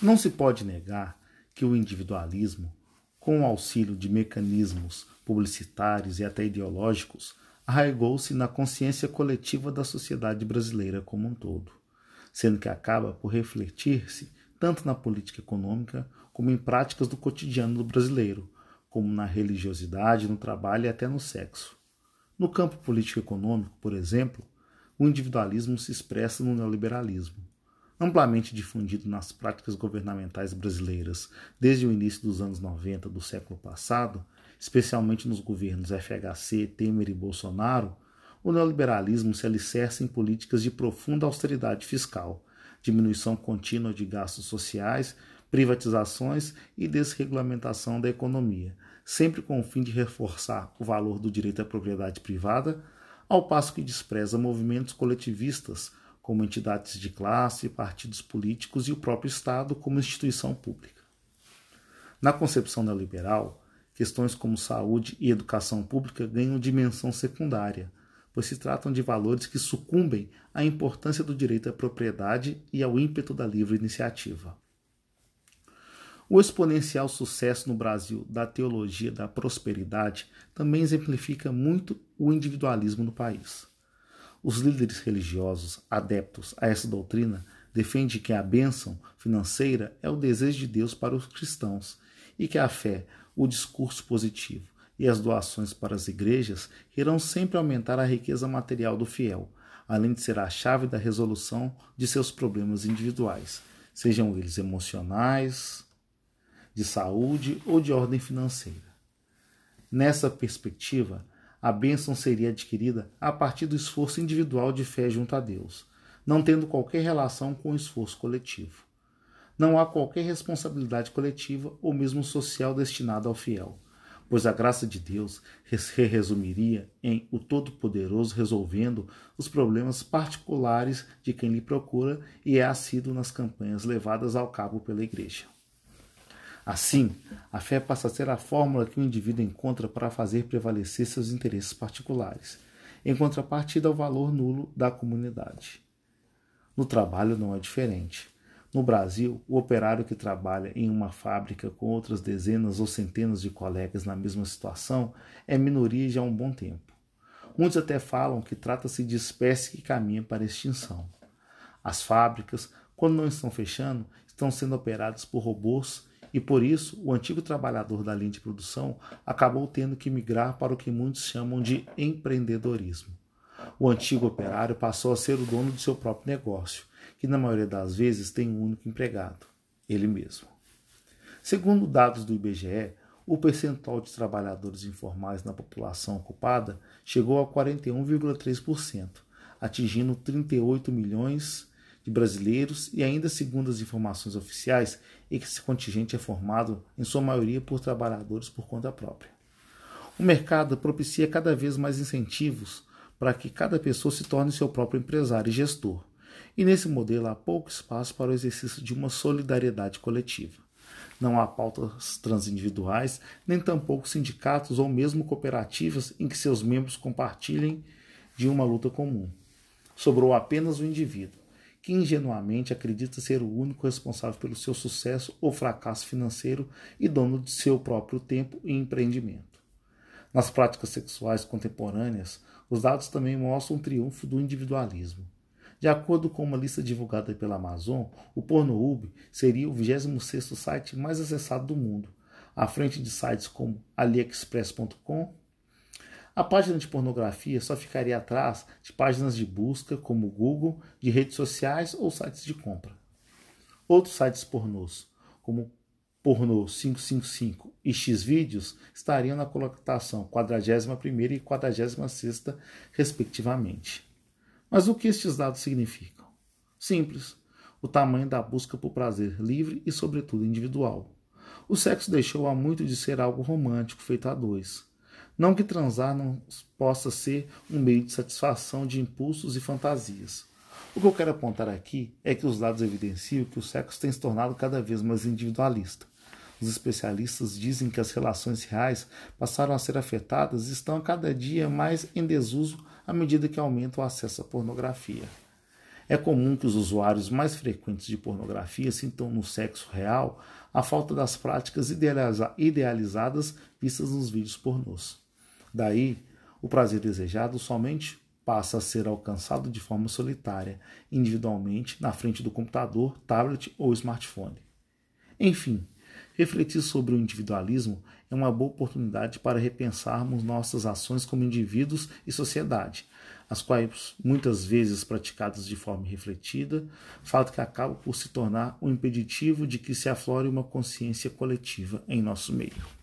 Não se pode negar que o individualismo, com o auxílio de mecanismos publicitários e até ideológicos, arraigou-se na consciência coletiva da sociedade brasileira como um todo, sendo que acaba por refletir-se tanto na política econômica como em práticas do cotidiano do brasileiro, como na religiosidade, no trabalho e até no sexo. No campo político-econômico, por exemplo, o individualismo se expressa no neoliberalismo, amplamente difundido nas práticas governamentais brasileiras desde o início dos anos 90 do século passado, especialmente nos governos FHC, Temer e Bolsonaro, o neoliberalismo se alicerça em políticas de profunda austeridade fiscal, diminuição contínua de gastos sociais, privatizações e desregulamentação da economia, sempre com o fim de reforçar o valor do direito à propriedade privada, ao passo que despreza movimentos coletivistas como entidades de classe, partidos políticos e o próprio Estado como instituição pública. Na concepção neoliberal, questões como saúde e educação pública ganham dimensão secundária, pois se tratam de valores que sucumbem à importância do direito à propriedade e ao ímpeto da livre iniciativa. O exponencial sucesso no Brasil da teologia da prosperidade também exemplifica muito o individualismo no país. Os líderes religiosos adeptos a essa doutrina defendem que a bênção financeira é o desejo de Deus para os cristãos e que a fé, o discurso positivo e as doações para as igrejas irão sempre aumentar a riqueza material do fiel, além de ser a chave da resolução de seus problemas individuais, sejam eles emocionais, de saúde ou de ordem financeira. Nessa perspectiva, a bênção seria adquirida a partir do esforço individual de fé junto a Deus, não tendo qualquer relação com o esforço coletivo. Não há qualquer responsabilidade coletiva ou mesmo social destinada ao fiel, pois a graça de Deus se resumiria em o Todo-Poderoso resolvendo os problemas particulares de quem lhe procura e é assíduo nas campanhas levadas ao cabo pela Igreja. Assim, a fé passa a ser a fórmula que o indivíduo encontra para fazer prevalecer seus interesses particulares, em contrapartida ao valor nulo da comunidade. No trabalho não é diferente. No Brasil, o operário que trabalha em uma fábrica com outras dezenas ou centenas de colegas na mesma situação é minoria já há um bom tempo. Muitos até falam que trata-se de espécie que caminha para a extinção. As fábricas, quando não estão fechando, estão sendo operadas por robôs e por isso o antigo trabalhador da linha de produção acabou tendo que migrar para o que muitos chamam de empreendedorismo. O antigo operário passou a ser o dono de seu próprio negócio, que na maioria das vezes tem um único empregado, ele mesmo. Segundo dados do IBGE, o percentual de trabalhadores informais na população ocupada chegou a 41,3%, atingindo 38 milhões de brasileiros e ainda segundo as informações oficiais, esse contingente é formado em sua maioria por trabalhadores por conta própria. O mercado propicia cada vez mais incentivos para que cada pessoa se torne seu próprio empresário e gestor. E nesse modelo há pouco espaço para o exercício de uma solidariedade coletiva. Não há pautas transindividuais, nem tampouco sindicatos ou mesmo cooperativas em que seus membros compartilhem de uma luta comum. Sobrou apenas o indivíduo que ingenuamente acredita ser o único responsável pelo seu sucesso ou fracasso financeiro e dono de seu próprio tempo e empreendimento. Nas práticas sexuais contemporâneas, os dados também mostram um triunfo do individualismo. De acordo com uma lista divulgada pela Amazon, o Pornhub seria o 26º site mais acessado do mundo, à frente de sites como aliexpress.com, a página de pornografia só ficaria atrás de páginas de busca como Google, de redes sociais ou sites de compra. Outros sites pornôs, como Pornô 555 e Xvideos, estariam na colocação 41 e 46, respectivamente. Mas o que estes dados significam? Simples: o tamanho da busca por prazer livre e, sobretudo, individual. O sexo deixou há muito de ser algo romântico feito a dois não que transar não possa ser um meio de satisfação de impulsos e fantasias. O que eu quero apontar aqui é que os dados evidenciam que o sexo tem se tornado cada vez mais individualista. Os especialistas dizem que as relações reais passaram a ser afetadas e estão cada dia mais em desuso à medida que aumenta o acesso à pornografia. É comum que os usuários mais frequentes de pornografia sintam no sexo real a falta das práticas idealiza idealizadas vistas nos vídeos pornôs. Daí, o prazer desejado somente passa a ser alcançado de forma solitária, individualmente, na frente do computador, tablet ou smartphone. Enfim, refletir sobre o individualismo é uma boa oportunidade para repensarmos nossas ações como indivíduos e sociedade, as quais muitas vezes praticadas de forma refletida, fato que acaba por se tornar um impeditivo de que se aflore uma consciência coletiva em nosso meio.